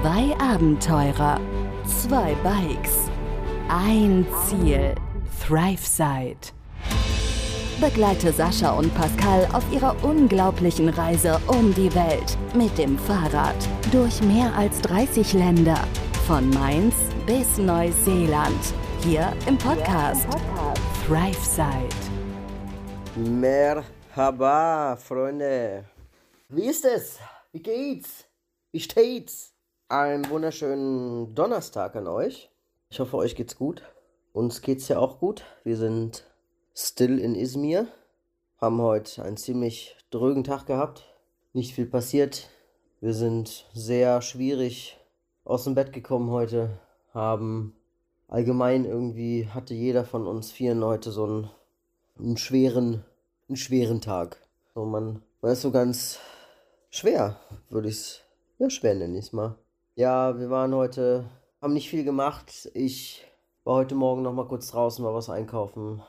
Zwei Abenteurer, zwei Bikes, ein Ziel, ThriveSide. Begleite Sascha und Pascal auf ihrer unglaublichen Reise um die Welt mit dem Fahrrad durch mehr als 30 Länder, von Mainz bis Neuseeland, hier im Podcast ThriveSide. Merhaba, Freunde. Wie ist es? Wie geht's? Wie steht's? Einen wunderschönen Donnerstag an euch. Ich hoffe, euch geht's gut. Uns geht's ja auch gut. Wir sind still in Izmir. Haben heute einen ziemlich drögen Tag gehabt. Nicht viel passiert. Wir sind sehr schwierig aus dem Bett gekommen heute. Haben allgemein irgendwie hatte jeder von uns vier heute so einen, einen schweren, einen schweren Tag. So man, man ist so ganz schwer, würde ich es, ja schwer nenne ich es mal. Ja, wir waren heute, haben nicht viel gemacht. Ich war heute Morgen noch mal kurz draußen, war was einkaufen.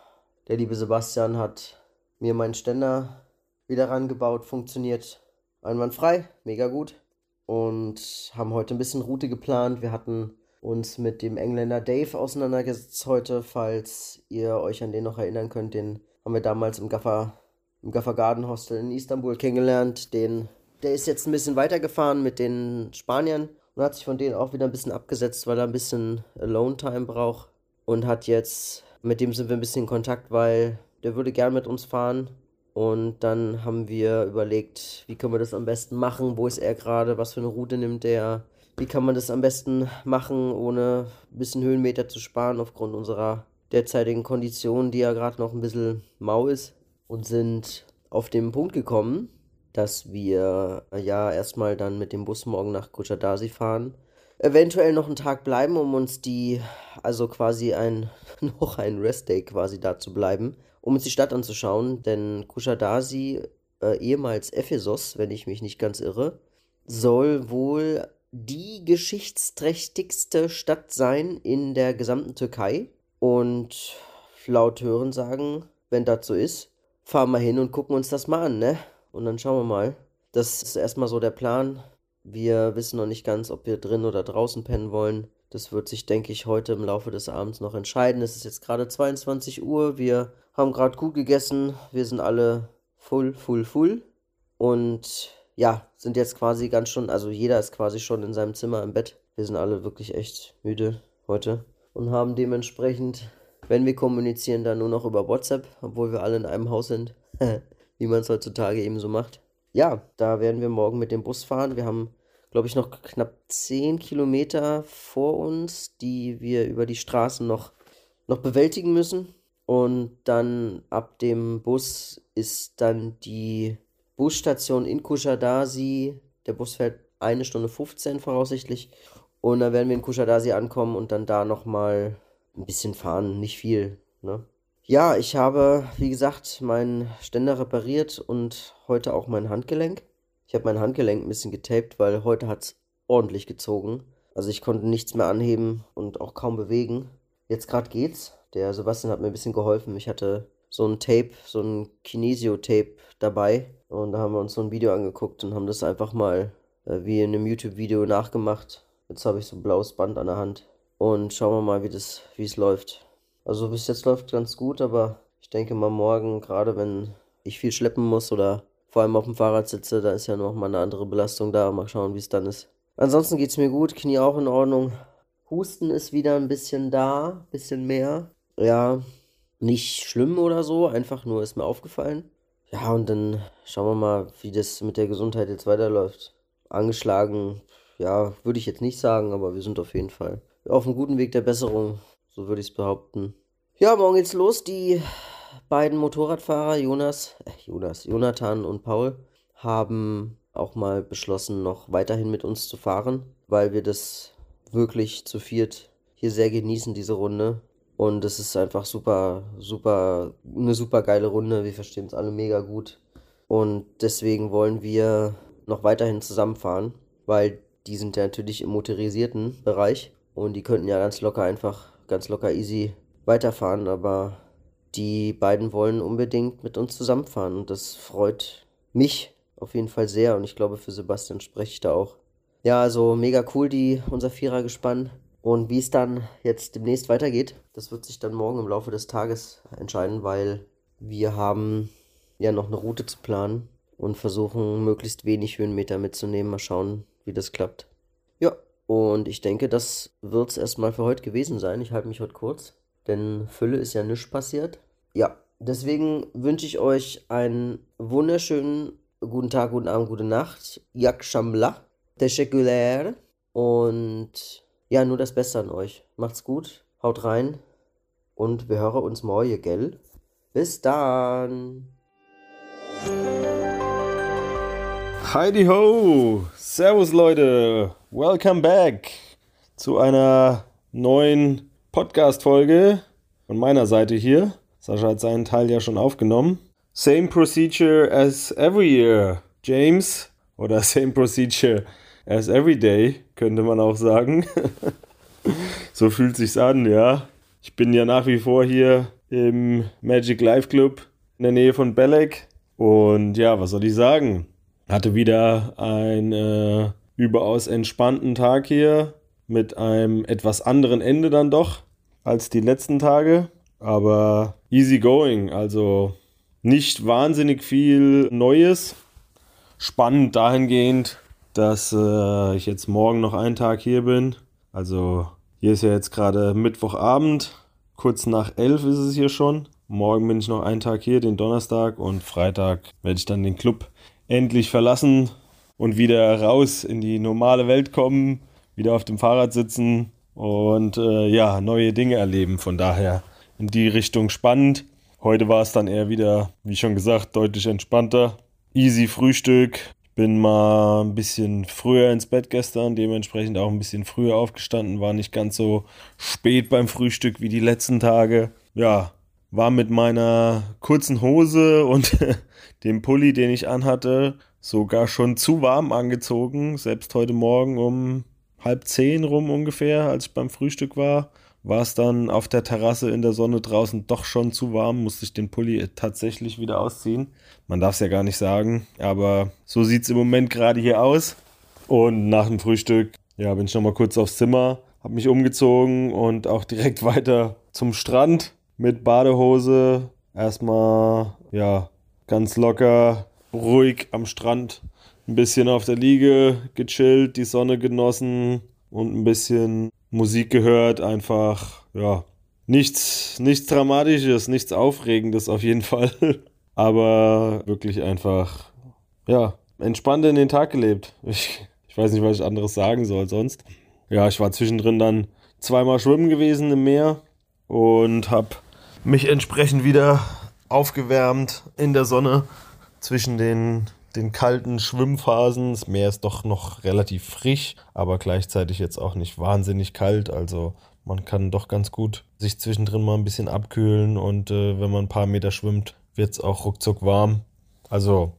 Der liebe Sebastian hat mir meinen Ständer wieder rangebaut, funktioniert einwandfrei, mega gut. Und haben heute ein bisschen Route geplant. Wir hatten uns mit dem Engländer Dave auseinandergesetzt heute, falls ihr euch an den noch erinnern könnt. Den haben wir damals im Gaffer, im Gaffer Garden Hostel in Istanbul kennengelernt. Den, der ist jetzt ein bisschen weitergefahren mit den Spaniern und hat sich von denen auch wieder ein bisschen abgesetzt, weil er ein bisschen Alone-Time braucht. Und hat jetzt, mit dem sind wir ein bisschen in Kontakt, weil der würde gern mit uns fahren. Und dann haben wir überlegt, wie können wir das am besten machen, wo ist er gerade, was für eine Route nimmt er, wie kann man das am besten machen, ohne ein bisschen Höhenmeter zu sparen aufgrund unserer derzeitigen Kondition, die ja gerade noch ein bisschen mau ist. Und sind auf den Punkt gekommen, dass wir ja erstmal dann mit dem Bus morgen nach Kuchadasi fahren. Eventuell noch einen Tag bleiben, um uns die, also quasi ein, noch ein Restday quasi da zu bleiben, um uns die Stadt anzuschauen, denn Kuchadasi, äh, ehemals Ephesos, wenn ich mich nicht ganz irre, soll wohl die geschichtsträchtigste Stadt sein in der gesamten Türkei. Und laut Hörensagen, wenn das so ist, fahren wir hin und gucken uns das mal an, ne? Und dann schauen wir mal. Das ist erstmal so der Plan. Wir wissen noch nicht ganz, ob wir drin oder draußen pennen wollen. Das wird sich, denke ich, heute im Laufe des Abends noch entscheiden. Es ist jetzt gerade 22 Uhr. Wir haben gerade gut gegessen. Wir sind alle full, full, full. Und ja, sind jetzt quasi ganz schon, also jeder ist quasi schon in seinem Zimmer im Bett. Wir sind alle wirklich echt müde heute und haben dementsprechend, wenn wir kommunizieren, dann nur noch über WhatsApp, obwohl wir alle in einem Haus sind. wie man es heutzutage eben so macht. Ja, da werden wir morgen mit dem Bus fahren. Wir haben, glaube ich, noch knapp 10 Kilometer vor uns, die wir über die Straßen noch, noch bewältigen müssen. Und dann ab dem Bus ist dann die Busstation in Kushadasi. Der Bus fährt eine Stunde 15 voraussichtlich. Und dann werden wir in Kushadasi ankommen und dann da nochmal ein bisschen fahren. Nicht viel, ne? Ja, ich habe, wie gesagt, meinen Ständer repariert und heute auch mein Handgelenk. Ich habe mein Handgelenk ein bisschen getaped, weil heute hat es ordentlich gezogen. Also ich konnte nichts mehr anheben und auch kaum bewegen. Jetzt gerade geht's. Der Sebastian hat mir ein bisschen geholfen. Ich hatte so ein Tape, so ein Kinesio-Tape dabei. Und da haben wir uns so ein Video angeguckt und haben das einfach mal äh, wie in einem YouTube-Video nachgemacht. Jetzt habe ich so ein blaues Band an der Hand. Und schauen wir mal, wie das, wie es läuft. Also bis jetzt läuft ganz gut, aber ich denke mal morgen, gerade wenn ich viel schleppen muss oder vor allem auf dem Fahrrad sitze, da ist ja noch mal eine andere Belastung da. Mal schauen, wie es dann ist. Ansonsten geht es mir gut, Knie auch in Ordnung. Husten ist wieder ein bisschen da, bisschen mehr. Ja, nicht schlimm oder so, einfach nur ist mir aufgefallen. Ja, und dann schauen wir mal, wie das mit der Gesundheit jetzt weiterläuft. Angeschlagen, ja, würde ich jetzt nicht sagen, aber wir sind auf jeden Fall auf einem guten Weg der Besserung. So würde ich es behaupten. Ja, morgen geht's los. Die beiden Motorradfahrer, Jonas, äh, Jonas, Jonathan und Paul, haben auch mal beschlossen, noch weiterhin mit uns zu fahren, weil wir das wirklich zu viert hier sehr genießen, diese Runde. Und es ist einfach super, super, eine super geile Runde. Wir verstehen es alle mega gut. Und deswegen wollen wir noch weiterhin zusammenfahren, weil die sind ja natürlich im motorisierten Bereich und die könnten ja ganz locker einfach ganz locker easy weiterfahren, aber die beiden wollen unbedingt mit uns zusammenfahren und das freut mich auf jeden Fall sehr und ich glaube für Sebastian spreche ich da auch. Ja, also mega cool, die, unser Vierergespann. Und wie es dann jetzt demnächst weitergeht, das wird sich dann morgen im Laufe des Tages entscheiden, weil wir haben ja noch eine Route zu planen und versuchen möglichst wenig Höhenmeter mitzunehmen. Mal schauen, wie das klappt. Ja, und ich denke, das wird es erstmal für heute gewesen sein. Ich halte mich heute kurz, denn Fülle ist ja nichts passiert. Ja, deswegen wünsche ich euch einen wunderschönen guten Tag, guten Abend, gute Nacht. Yak Shambla, Teşekkürler und ja, nur das Beste an euch. Macht's gut, haut rein und wir hören uns morgen, gell? Bis dann. Heidi ho! Servus Leute! Welcome back zu einer neuen Podcast-Folge von meiner Seite hier. Sascha hat seinen Teil ja schon aufgenommen. Same procedure as every year, James. Oder same procedure as every day, könnte man auch sagen. so fühlt sich's an, ja. Ich bin ja nach wie vor hier im Magic Life Club in der Nähe von Belek. Und ja, was soll ich sagen? Hatte wieder einen äh, überaus entspannten Tag hier mit einem etwas anderen Ende dann doch als die letzten Tage. Aber easy going, also nicht wahnsinnig viel Neues. Spannend dahingehend, dass äh, ich jetzt morgen noch einen Tag hier bin. Also hier ist ja jetzt gerade Mittwochabend, kurz nach elf ist es hier schon. Morgen bin ich noch einen Tag hier, den Donnerstag und Freitag werde ich dann den Club endlich verlassen und wieder raus in die normale Welt kommen, wieder auf dem Fahrrad sitzen und äh, ja, neue Dinge erleben. Von daher in die Richtung spannend. Heute war es dann eher wieder, wie schon gesagt, deutlich entspannter. Easy Frühstück. Bin mal ein bisschen früher ins Bett gestern, dementsprechend auch ein bisschen früher aufgestanden, war nicht ganz so spät beim Frühstück wie die letzten Tage. Ja, war mit meiner kurzen Hose und dem Pulli, den ich anhatte, sogar schon zu warm angezogen. Selbst heute Morgen um halb zehn rum ungefähr, als ich beim Frühstück war, war es dann auf der Terrasse in der Sonne draußen doch schon zu warm, musste ich den Pulli tatsächlich wieder ausziehen. Man darf es ja gar nicht sagen, aber so sieht es im Moment gerade hier aus. Und nach dem Frühstück, ja, bin ich nochmal kurz aufs Zimmer, habe mich umgezogen und auch direkt weiter zum Strand mit Badehose. Erstmal, ja, ganz locker, ruhig am Strand, ein bisschen auf der Liege gechillt, die Sonne genossen und ein bisschen Musik gehört. Einfach, ja, nichts, nichts Dramatisches, nichts Aufregendes auf jeden Fall. Aber wirklich einfach, ja, entspannt in den Tag gelebt. Ich, ich weiß nicht, was ich anderes sagen soll sonst. Ja, ich war zwischendrin dann zweimal schwimmen gewesen im Meer und habe mich entsprechend wieder aufgewärmt in der Sonne zwischen den, den kalten Schwimmphasen. Das Meer ist doch noch relativ frisch, aber gleichzeitig jetzt auch nicht wahnsinnig kalt. Also man kann doch ganz gut sich zwischendrin mal ein bisschen abkühlen und äh, wenn man ein paar Meter schwimmt, wird es auch ruckzuck warm. Also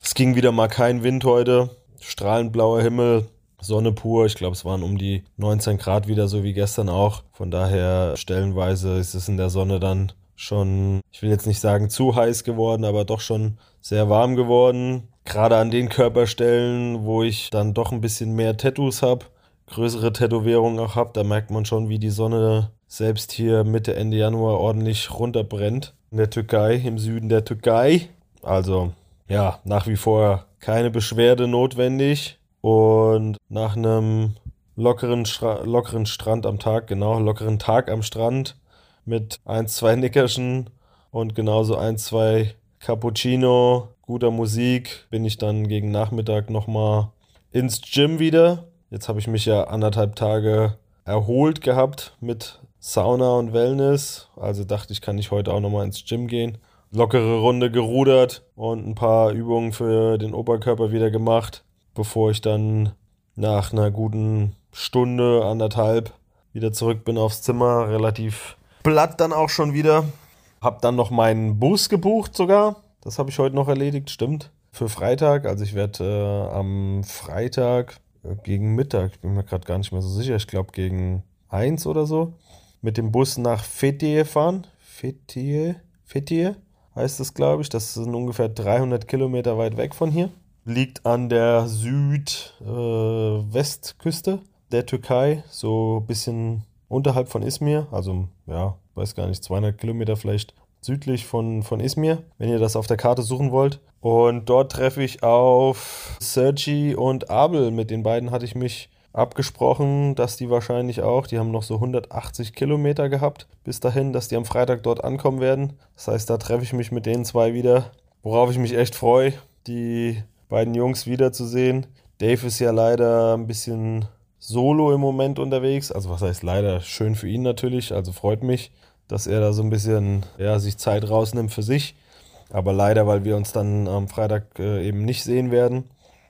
es ging wieder mal kein Wind heute. Strahlend blauer Himmel, Sonne pur. Ich glaube, es waren um die 19 Grad wieder, so wie gestern auch. Von daher stellenweise ist es in der Sonne dann schon, ich will jetzt nicht sagen zu heiß geworden, aber doch schon sehr warm geworden. Gerade an den Körperstellen, wo ich dann doch ein bisschen mehr Tattoos habe, größere Tätowierungen auch habe, da merkt man schon, wie die Sonne selbst hier Mitte, Ende Januar ordentlich runterbrennt. In der Türkei, im Süden der Türkei. Also, ja, nach wie vor keine Beschwerde notwendig. Und nach einem lockeren, lockeren Strand am Tag, genau, lockeren Tag am Strand, mit ein, zwei Nickerchen und genauso ein, zwei Cappuccino, guter Musik, bin ich dann gegen Nachmittag nochmal ins Gym wieder. Jetzt habe ich mich ja anderthalb Tage erholt gehabt mit Sauna und Wellness. Also dachte ich, kann ich heute auch nochmal ins Gym gehen. Lockere Runde gerudert und ein paar Übungen für den Oberkörper wieder gemacht, bevor ich dann nach einer guten Stunde, anderthalb wieder zurück bin aufs Zimmer. Relativ Blatt dann auch schon wieder. Hab dann noch meinen Bus gebucht sogar. Das habe ich heute noch erledigt, stimmt. Für Freitag. Also ich werde äh, am Freitag äh, gegen Mittag, ich bin mir gerade gar nicht mehr so sicher, ich glaube gegen 1 oder so, mit dem Bus nach Fethiye fahren. Fethiye? Fethiye heißt es, glaube ich. Das sind ungefähr 300 Kilometer weit weg von hier. Liegt an der Südwestküste äh, der Türkei, so ein bisschen unterhalb von Izmir, also ja, weiß gar nicht, 200 Kilometer vielleicht südlich von, von Izmir, wenn ihr das auf der Karte suchen wollt. Und dort treffe ich auf Sergi und Abel. Mit den beiden hatte ich mich abgesprochen, dass die wahrscheinlich auch, die haben noch so 180 Kilometer gehabt bis dahin, dass die am Freitag dort ankommen werden. Das heißt, da treffe ich mich mit den zwei wieder, worauf ich mich echt freue, die beiden Jungs wiederzusehen. Dave ist ja leider ein bisschen solo im Moment unterwegs. Also was heißt leider schön für ihn natürlich, also freut mich, dass er da so ein bisschen ja, sich Zeit rausnimmt für sich. Aber leider, weil wir uns dann am Freitag äh, eben nicht sehen werden,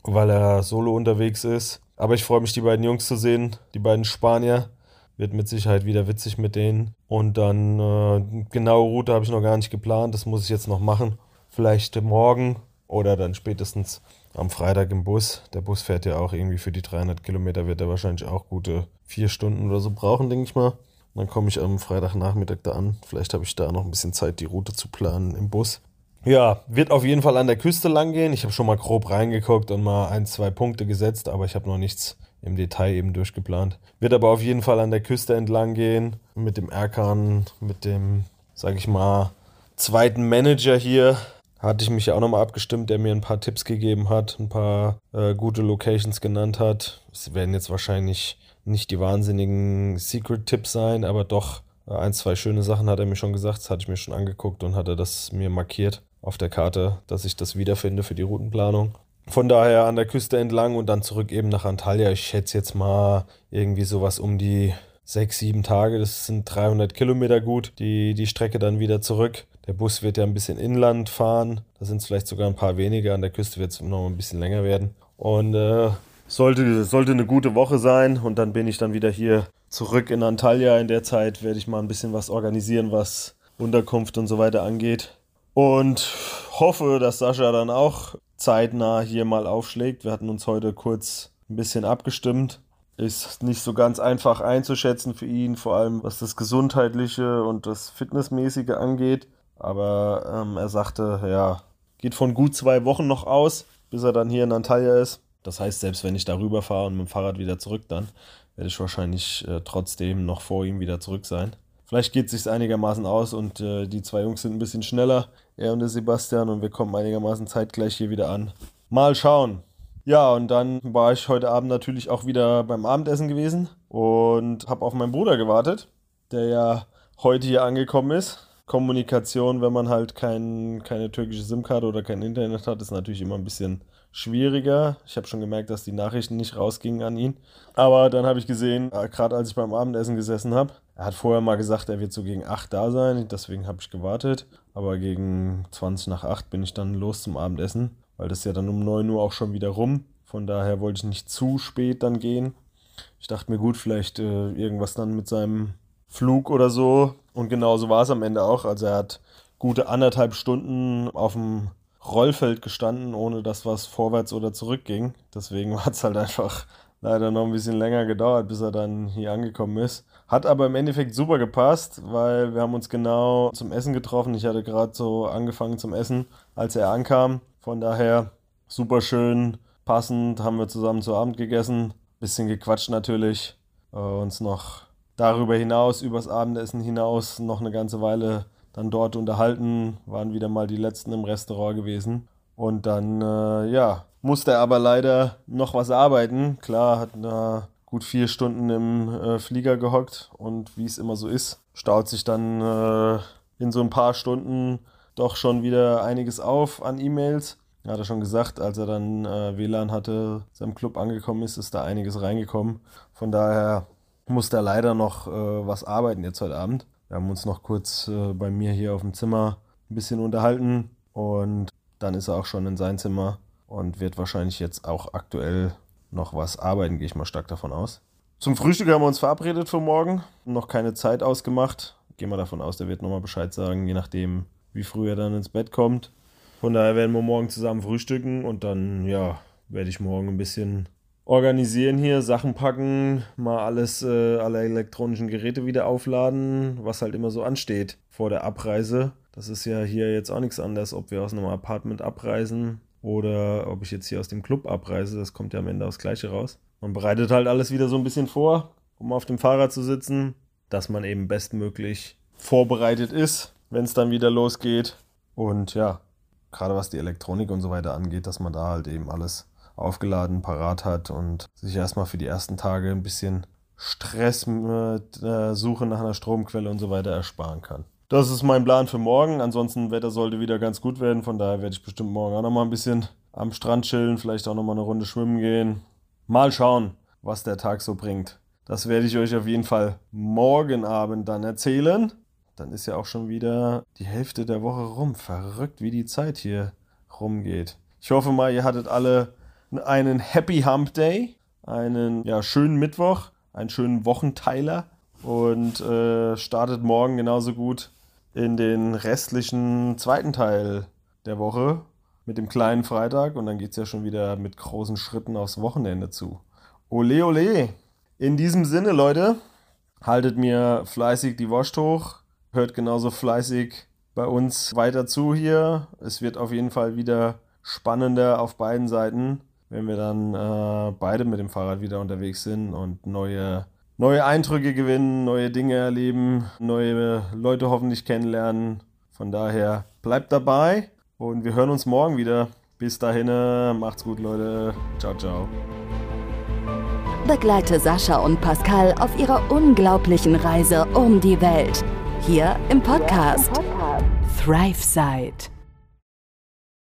weil er solo unterwegs ist. Aber ich freue mich, die beiden Jungs zu sehen, die beiden Spanier. Wird mit Sicherheit wieder witzig mit denen. Und dann äh, genaue Route habe ich noch gar nicht geplant. Das muss ich jetzt noch machen. Vielleicht morgen oder dann spätestens am Freitag im Bus. Der Bus fährt ja auch irgendwie für die 300 Kilometer, wird er wahrscheinlich auch gute vier Stunden oder so brauchen, denke ich mal. Dann komme ich am Freitagnachmittag da an. Vielleicht habe ich da noch ein bisschen Zeit, die Route zu planen im Bus. Ja, wird auf jeden Fall an der Küste lang gehen. Ich habe schon mal grob reingeguckt und mal ein, zwei Punkte gesetzt, aber ich habe noch nichts im Detail eben durchgeplant. Wird aber auf jeden Fall an der Küste entlang gehen. Mit dem Erkan, mit dem, sag ich mal, zweiten Manager hier. Hatte ich mich ja auch nochmal abgestimmt, der mir ein paar Tipps gegeben hat, ein paar äh, gute Locations genannt hat. Es werden jetzt wahrscheinlich nicht die wahnsinnigen Secret-Tipps sein, aber doch äh, ein, zwei schöne Sachen hat er mir schon gesagt. Das hatte ich mir schon angeguckt und hatte das mir markiert auf der Karte, dass ich das wiederfinde für die Routenplanung. Von daher an der Küste entlang und dann zurück eben nach Antalya. Ich schätze jetzt mal irgendwie sowas um die sechs, sieben Tage. Das sind 300 Kilometer gut. Die, die Strecke dann wieder zurück. Der Bus wird ja ein bisschen inland fahren. Da sind es vielleicht sogar ein paar weniger. An der Küste wird es noch ein bisschen länger werden. Und äh, sollte, sollte eine gute Woche sein. Und dann bin ich dann wieder hier zurück in Antalya. In der Zeit werde ich mal ein bisschen was organisieren, was Unterkunft und so weiter angeht. Und hoffe, dass Sascha dann auch zeitnah hier mal aufschlägt. Wir hatten uns heute kurz ein bisschen abgestimmt. Ist nicht so ganz einfach einzuschätzen für ihn, vor allem was das Gesundheitliche und das Fitnessmäßige angeht. Aber ähm, er sagte, ja, geht von gut zwei Wochen noch aus, bis er dann hier in Antalya ist. Das heißt, selbst wenn ich darüber fahre und mit dem Fahrrad wieder zurück, dann werde ich wahrscheinlich äh, trotzdem noch vor ihm wieder zurück sein. Vielleicht geht es sich einigermaßen aus und äh, die zwei Jungs sind ein bisschen schneller, er und der Sebastian, und wir kommen einigermaßen zeitgleich hier wieder an. Mal schauen. Ja, und dann war ich heute Abend natürlich auch wieder beim Abendessen gewesen und habe auf meinen Bruder gewartet, der ja heute hier angekommen ist. Kommunikation, wenn man halt kein, keine türkische SIM-Karte oder kein Internet hat, ist natürlich immer ein bisschen schwieriger. Ich habe schon gemerkt, dass die Nachrichten nicht rausgingen an ihn. Aber dann habe ich gesehen, äh, gerade als ich beim Abendessen gesessen habe, er hat vorher mal gesagt, er wird so gegen 8 da sein. Deswegen habe ich gewartet. Aber gegen 20 nach 8 bin ich dann los zum Abendessen, weil das ist ja dann um 9 Uhr auch schon wieder rum. Von daher wollte ich nicht zu spät dann gehen. Ich dachte mir, gut, vielleicht äh, irgendwas dann mit seinem Flug oder so. Und genauso war es am Ende auch. Also er hat gute anderthalb Stunden auf dem Rollfeld gestanden, ohne dass was vorwärts oder zurück ging. Deswegen hat es halt einfach leider noch ein bisschen länger gedauert, bis er dann hier angekommen ist. Hat aber im Endeffekt super gepasst, weil wir haben uns genau zum Essen getroffen. Ich hatte gerade so angefangen zum Essen, als er ankam. Von daher super schön, passend, haben wir zusammen zu Abend gegessen. Bisschen gequatscht natürlich. Äh, uns noch darüber hinaus, übers Abendessen hinaus, noch eine ganze Weile dann dort unterhalten, waren wieder mal die letzten im Restaurant gewesen. Und dann, äh, ja, musste er aber leider noch was arbeiten. Klar, hat da gut vier Stunden im äh, Flieger gehockt und wie es immer so ist, staut sich dann äh, in so ein paar Stunden doch schon wieder einiges auf an E-Mails. Er hat er schon gesagt, als er dann äh, WLAN hatte, seinem Club angekommen ist, ist da einiges reingekommen. Von daher musste er leider noch äh, was arbeiten jetzt heute Abend. Wir haben uns noch kurz äh, bei mir hier auf dem Zimmer ein bisschen unterhalten und dann ist er auch schon in sein Zimmer und wird wahrscheinlich jetzt auch aktuell noch was arbeiten, gehe ich mal stark davon aus. Zum Frühstück haben wir uns verabredet für morgen, noch keine Zeit ausgemacht. Gehen wir davon aus, der wird nochmal Bescheid sagen, je nachdem, wie früh er dann ins Bett kommt. Von daher werden wir morgen zusammen frühstücken und dann, ja, werde ich morgen ein bisschen organisieren hier, Sachen packen, mal alles, äh, alle elektronischen Geräte wieder aufladen, was halt immer so ansteht vor der Abreise. Das ist ja hier jetzt auch nichts anderes, ob wir aus einem Apartment abreisen oder ob ich jetzt hier aus dem Club abreise. Das kommt ja am Ende aufs Gleiche raus. Man bereitet halt alles wieder so ein bisschen vor, um auf dem Fahrrad zu sitzen, dass man eben bestmöglich vorbereitet ist, wenn es dann wieder losgeht. Und ja, gerade was die Elektronik und so weiter angeht, dass man da halt eben alles aufgeladen, parat hat und sich erstmal für die ersten Tage ein bisschen Stress mit äh, Suche nach einer Stromquelle und so weiter ersparen kann. Das ist mein Plan für morgen. Ansonsten Wetter sollte wieder ganz gut werden. Von daher werde ich bestimmt morgen auch nochmal ein bisschen am Strand chillen, vielleicht auch nochmal eine Runde schwimmen gehen. Mal schauen, was der Tag so bringt. Das werde ich euch auf jeden Fall morgen Abend dann erzählen. Dann ist ja auch schon wieder die Hälfte der Woche rum. Verrückt, wie die Zeit hier rumgeht. Ich hoffe mal, ihr hattet alle einen Happy Hump Day, einen ja, schönen Mittwoch, einen schönen Wochenteiler und äh, startet morgen genauso gut in den restlichen zweiten Teil der Woche mit dem kleinen Freitag und dann geht es ja schon wieder mit großen Schritten aufs Wochenende zu. Ole, ole! In diesem Sinne, Leute, haltet mir fleißig die Wurst hoch, hört genauso fleißig bei uns weiter zu hier. Es wird auf jeden Fall wieder spannender auf beiden Seiten wenn wir dann äh, beide mit dem Fahrrad wieder unterwegs sind und neue, neue Eindrücke gewinnen, neue Dinge erleben, neue Leute hoffentlich kennenlernen. Von daher bleibt dabei und wir hören uns morgen wieder. Bis dahin, äh, macht's gut, Leute. Ciao, ciao. Begleite Sascha und Pascal auf ihrer unglaublichen Reise um die Welt. Hier im Podcast, Thrive Side.